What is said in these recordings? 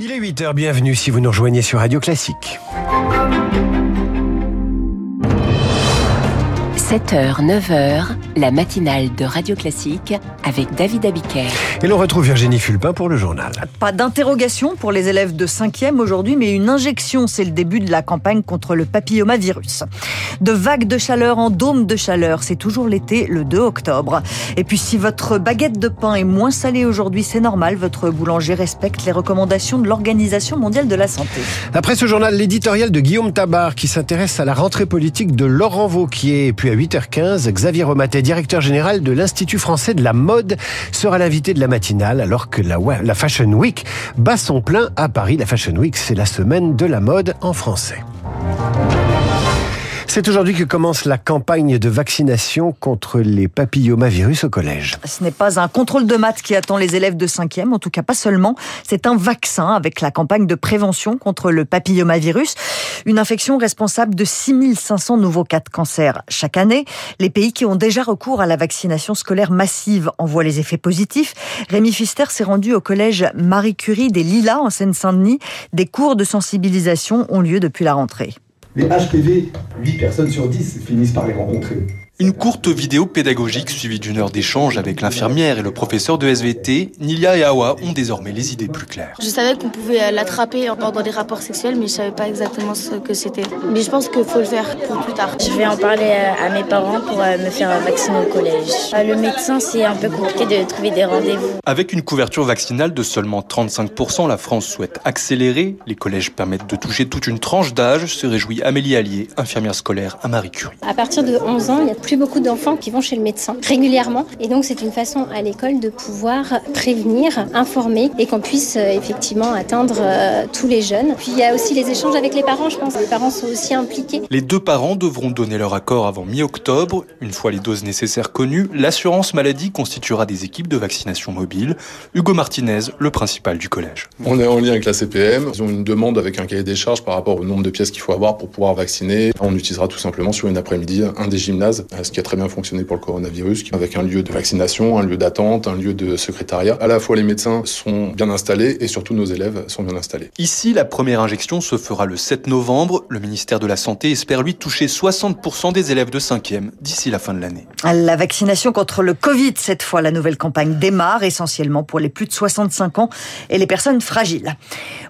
Il est 8h, bienvenue si vous nous rejoignez sur Radio Classique. 7h, 9h, la matinale de Radio Classique avec David Abiker. Et l'on retrouve Virginie Fulpin pour le journal. Pas d'interrogation pour les élèves de 5e aujourd'hui, mais une injection. C'est le début de la campagne contre le papillomavirus. De vagues de chaleur en dôme de chaleur, c'est toujours l'été, le 2 octobre. Et puis si votre baguette de pain est moins salée aujourd'hui, c'est normal. Votre boulanger respecte les recommandations de l'Organisation mondiale de la santé. Après ce journal, l'éditorial de Guillaume Tabar qui s'intéresse à la rentrée politique de Laurent Vauquier. Puis à 8h15, Xavier Romatet, directeur général de l'Institut français de la mode, sera l'invité de la matinale alors que la, Fashion Week bat son plein à Paris. La Fashion Week, c'est la semaine de la mode en français. C'est aujourd'hui que commence la campagne de vaccination contre les papillomavirus au collège. Ce n'est pas un contrôle de maths qui attend les élèves de 5e, en tout cas pas seulement. C'est un vaccin avec la campagne de prévention contre le papillomavirus, une infection responsable de 6500 nouveaux cas de cancer chaque année. Les pays qui ont déjà recours à la vaccination scolaire massive en voient les effets positifs. Rémi Fister s'est rendu au collège Marie Curie des Lilas en Seine-Saint-Denis. Des cours de sensibilisation ont lieu depuis la rentrée. Les HPV, 8 personnes sur 10 finissent par les rencontrer. Une courte vidéo pédagogique suivie d'une heure d'échange avec l'infirmière et le professeur de SVT, Nilia et Awa ont désormais les idées plus claires. Je savais qu'on pouvait l'attraper pendant des rapports sexuels, mais je savais pas exactement ce que c'était. Mais je pense qu'il faut le faire pour plus tard. Je vais en parler à mes parents pour me faire vacciner au collège. Le médecin, c'est un peu compliqué de trouver des rendez-vous. Avec une couverture vaccinale de seulement 35%, la France souhaite accélérer. Les collèges permettent de toucher toute une tranche d'âge, se réjouit Amélie Allier, infirmière scolaire à Marie Curie. À partir de 11 ans, il y a plus beaucoup d'enfants qui vont chez le médecin régulièrement. Et donc, c'est une façon à l'école de pouvoir prévenir, informer et qu'on puisse euh, effectivement atteindre euh, tous les jeunes. Puis, il y a aussi les échanges avec les parents, je pense. Les parents sont aussi impliqués. Les deux parents devront donner leur accord avant mi-octobre. Une fois les doses nécessaires connues, l'assurance maladie constituera des équipes de vaccination mobile. Hugo Martinez, le principal du collège. On est en lien avec la CPM. Ils ont une demande avec un cahier des charges par rapport au nombre de pièces qu'il faut avoir pour pouvoir vacciner. On utilisera tout simplement sur une après-midi un des gymnases, ce qui a très bien fonctionné pour le coronavirus, avec un lieu de vaccination, un lieu d'attente, un lieu de secrétariat. À la fois les médecins sont bien installés et surtout nos élèves sont bien installés. Ici, la première injection se fera le 7 novembre. Le ministère de la Santé espère lui toucher 60% des élèves de 5e d'ici la fin de l'année. La vaccination contre le Covid, cette fois, la nouvelle campagne démarre essentiellement pour les plus de 65 ans et les personnes fragiles.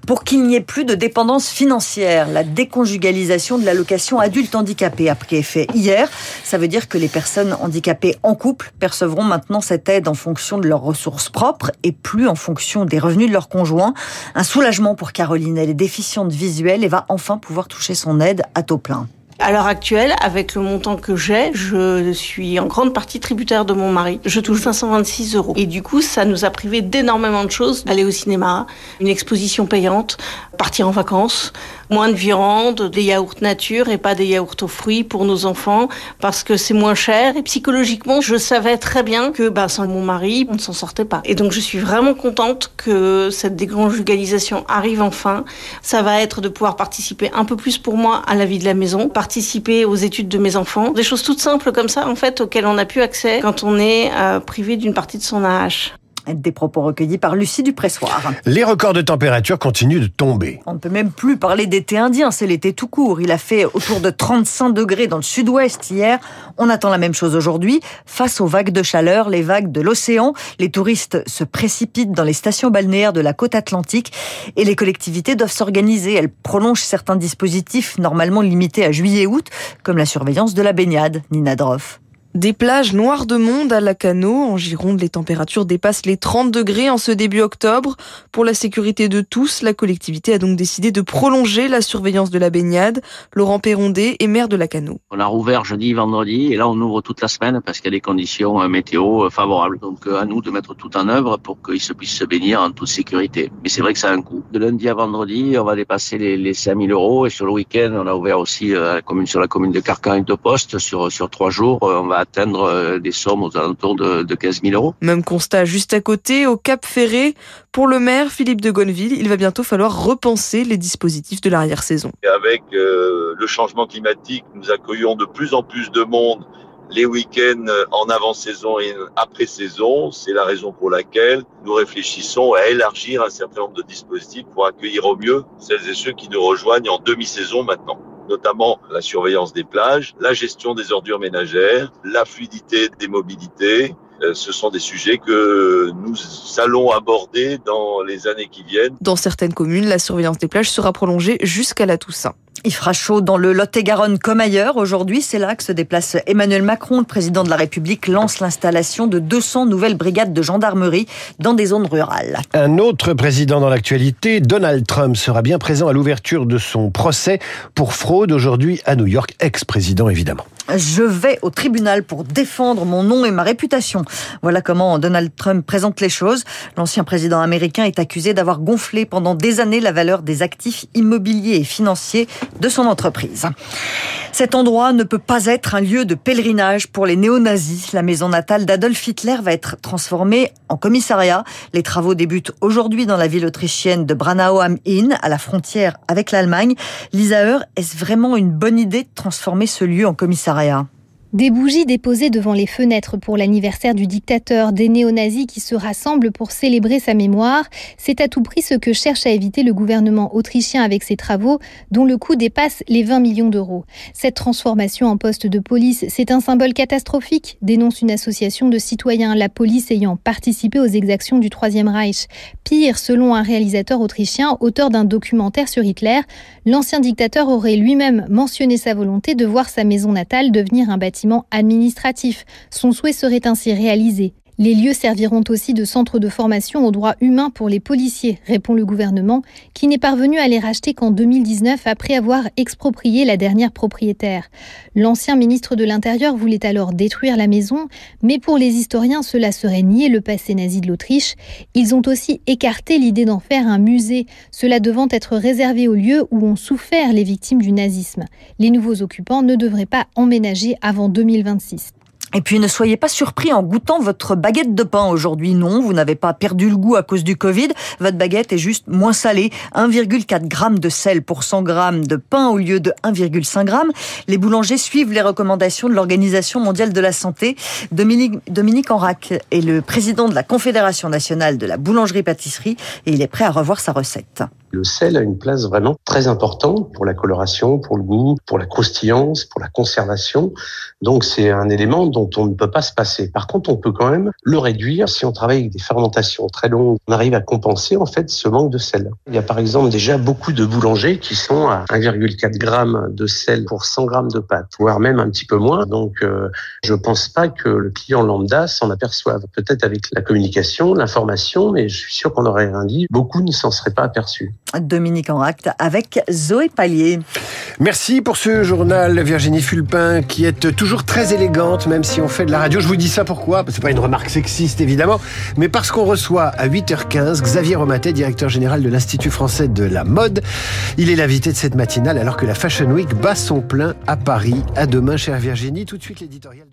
Pour qu'il n'y ait plus de dépendance financière, la déconjugalisation de l'allocation adulte handicapé a pris effet hier. Ça veut dire que les personnes handicapées en couple percevront maintenant cette aide en fonction de leurs ressources propres et plus en fonction des revenus de leur conjoint. Un soulagement pour Caroline, elle est déficiente visuelle et va enfin pouvoir toucher son aide à taux plein. À l'heure actuelle, avec le montant que j'ai, je suis en grande partie tributaire de mon mari. Je touche 526 euros. Et du coup, ça nous a privé d'énormément de choses. Aller au cinéma, une exposition payante, partir en vacances, moins de viande, des yaourts nature et pas des yaourts aux fruits pour nos enfants parce que c'est moins cher. Et psychologiquement, je savais très bien que bah, sans mon mari, on ne s'en sortait pas. Et donc, je suis vraiment contente que cette déconjugalisation arrive enfin. Ça va être de pouvoir participer un peu plus pour moi à la vie de la maison, participer aux études de mes enfants. Des choses toutes simples comme ça, en fait, auxquelles on n'a plus accès quand on est euh, privé d'une partie de son AH. Des propos recueillis par Lucie Dupressoir. Les records de température continuent de tomber. On ne peut même plus parler d'été indien, c'est l'été tout court. Il a fait autour de 35 degrés dans le sud-ouest hier. On attend la même chose aujourd'hui. Face aux vagues de chaleur, les vagues de l'océan, les touristes se précipitent dans les stations balnéaires de la côte atlantique et les collectivités doivent s'organiser. Elles prolongent certains dispositifs normalement limités à juillet-août, comme la surveillance de la baignade. Nina Droff. Des plages noires de monde à Lacano. En Gironde, les températures dépassent les 30 degrés en ce début octobre. Pour la sécurité de tous, la collectivité a donc décidé de prolonger la surveillance de la baignade. Laurent Perrondé est maire de Lacano. On a rouvert jeudi, vendredi, et là on ouvre toute la semaine parce qu'il y a des conditions euh, météo euh, favorables. Donc euh, à nous de mettre tout en œuvre pour qu'ils se puissent se baigner en toute sécurité. Mais c'est vrai que ça a un coût. De lundi à vendredi, on va dépasser les, les 5000 euros et sur le week-end, on a ouvert aussi commune, sur la commune de Carcan et de Poste sur, sur trois jours. On va atteindre euh, des sommes aux alentours de, de 15 000 euros. Même constat juste à côté, au Cap Ferré. Pour le maire Philippe de Gonneville, il va bientôt falloir repenser les dispositifs de l'arrière-saison. Avec euh, le changement climatique, nous accueillons de plus en plus de monde les week-ends en avant-saison et après-saison. C'est la raison pour laquelle nous réfléchissons à élargir un certain nombre de dispositifs pour accueillir au mieux celles et ceux qui nous rejoignent en demi-saison maintenant notamment la surveillance des plages, la gestion des ordures ménagères, la fluidité des mobilités, ce sont des sujets que nous allons aborder dans les années qui viennent. Dans certaines communes, la surveillance des plages sera prolongée jusqu'à la Toussaint. Il fera chaud dans le Lot-et-Garonne comme ailleurs. Aujourd'hui, c'est là que se déplace Emmanuel Macron. Le président de la République lance l'installation de 200 nouvelles brigades de gendarmerie dans des zones rurales. Un autre président dans l'actualité, Donald Trump, sera bien présent à l'ouverture de son procès pour fraude aujourd'hui à New York, ex-président évidemment. Je vais au tribunal pour défendre mon nom et ma réputation. Voilà comment Donald Trump présente les choses. L'ancien président américain est accusé d'avoir gonflé pendant des années la valeur des actifs immobiliers et financiers de son entreprise. Cet endroit ne peut pas être un lieu de pèlerinage pour les néo-nazis. La maison natale d'Adolf Hitler va être transformée en commissariat. Les travaux débutent aujourd'hui dans la ville autrichienne de Branau am Inn, à la frontière avec l'Allemagne. Lisa Heur, est-ce vraiment une bonne idée de transformer ce lieu en commissariat? Bavaria. Des bougies déposées devant les fenêtres pour l'anniversaire du dictateur, des néo-nazis qui se rassemblent pour célébrer sa mémoire, c'est à tout prix ce que cherche à éviter le gouvernement autrichien avec ses travaux, dont le coût dépasse les 20 millions d'euros. Cette transformation en poste de police, c'est un symbole catastrophique, dénonce une association de citoyens, la police ayant participé aux exactions du Troisième Reich. Pire, selon un réalisateur autrichien, auteur d'un documentaire sur Hitler, l'ancien dictateur aurait lui-même mentionné sa volonté de voir sa maison natale devenir un bâtiment administratif. Son souhait serait ainsi réalisé. Les lieux serviront aussi de centre de formation aux droits humains pour les policiers, répond le gouvernement, qui n'est parvenu à les racheter qu'en 2019 après avoir exproprié la dernière propriétaire. L'ancien ministre de l'Intérieur voulait alors détruire la maison, mais pour les historiens, cela serait nier le passé nazi de l'Autriche. Ils ont aussi écarté l'idée d'en faire un musée, cela devant être réservé aux lieux où ont souffert les victimes du nazisme. Les nouveaux occupants ne devraient pas emménager avant 2026. Et puis ne soyez pas surpris en goûtant votre baguette de pain aujourd'hui. Non, vous n'avez pas perdu le goût à cause du Covid. Votre baguette est juste moins salée. 1,4 g de sel pour 100 g de pain au lieu de 1,5 g. Les boulangers suivent les recommandations de l'Organisation mondiale de la santé. Dominique, Dominique Enrac est le président de la Confédération nationale de la boulangerie-pâtisserie et il est prêt à revoir sa recette. Le sel a une place vraiment très importante pour la coloration, pour le goût, pour la croustillance, pour la conservation. Donc c'est un élément dont on ne peut pas se passer. Par contre, on peut quand même le réduire si on travaille avec des fermentations très longues. On arrive à compenser en fait ce manque de sel. Il y a par exemple déjà beaucoup de boulangers qui sont à 1,4 g de sel pour 100 g de pâte, voire même un petit peu moins. Donc euh, je pense pas que le client lambda s'en aperçoive. Peut-être avec la communication, l'information, mais je suis sûr qu'on aurait rien dit. Beaucoup ne s'en seraient pas aperçus. Dominique Enract avec Zoé Pallier. Merci pour ce journal, Virginie Fulpin, qui est toujours très élégante, même si on fait de la radio. Je vous dis ça pourquoi? C'est pas une remarque sexiste, évidemment, mais parce qu'on reçoit à 8h15 Xavier Romatet, directeur général de l'Institut français de la mode. Il est l'invité de cette matinale alors que la Fashion Week bat son plein à Paris. À demain, chère Virginie. Tout de suite, l'éditorial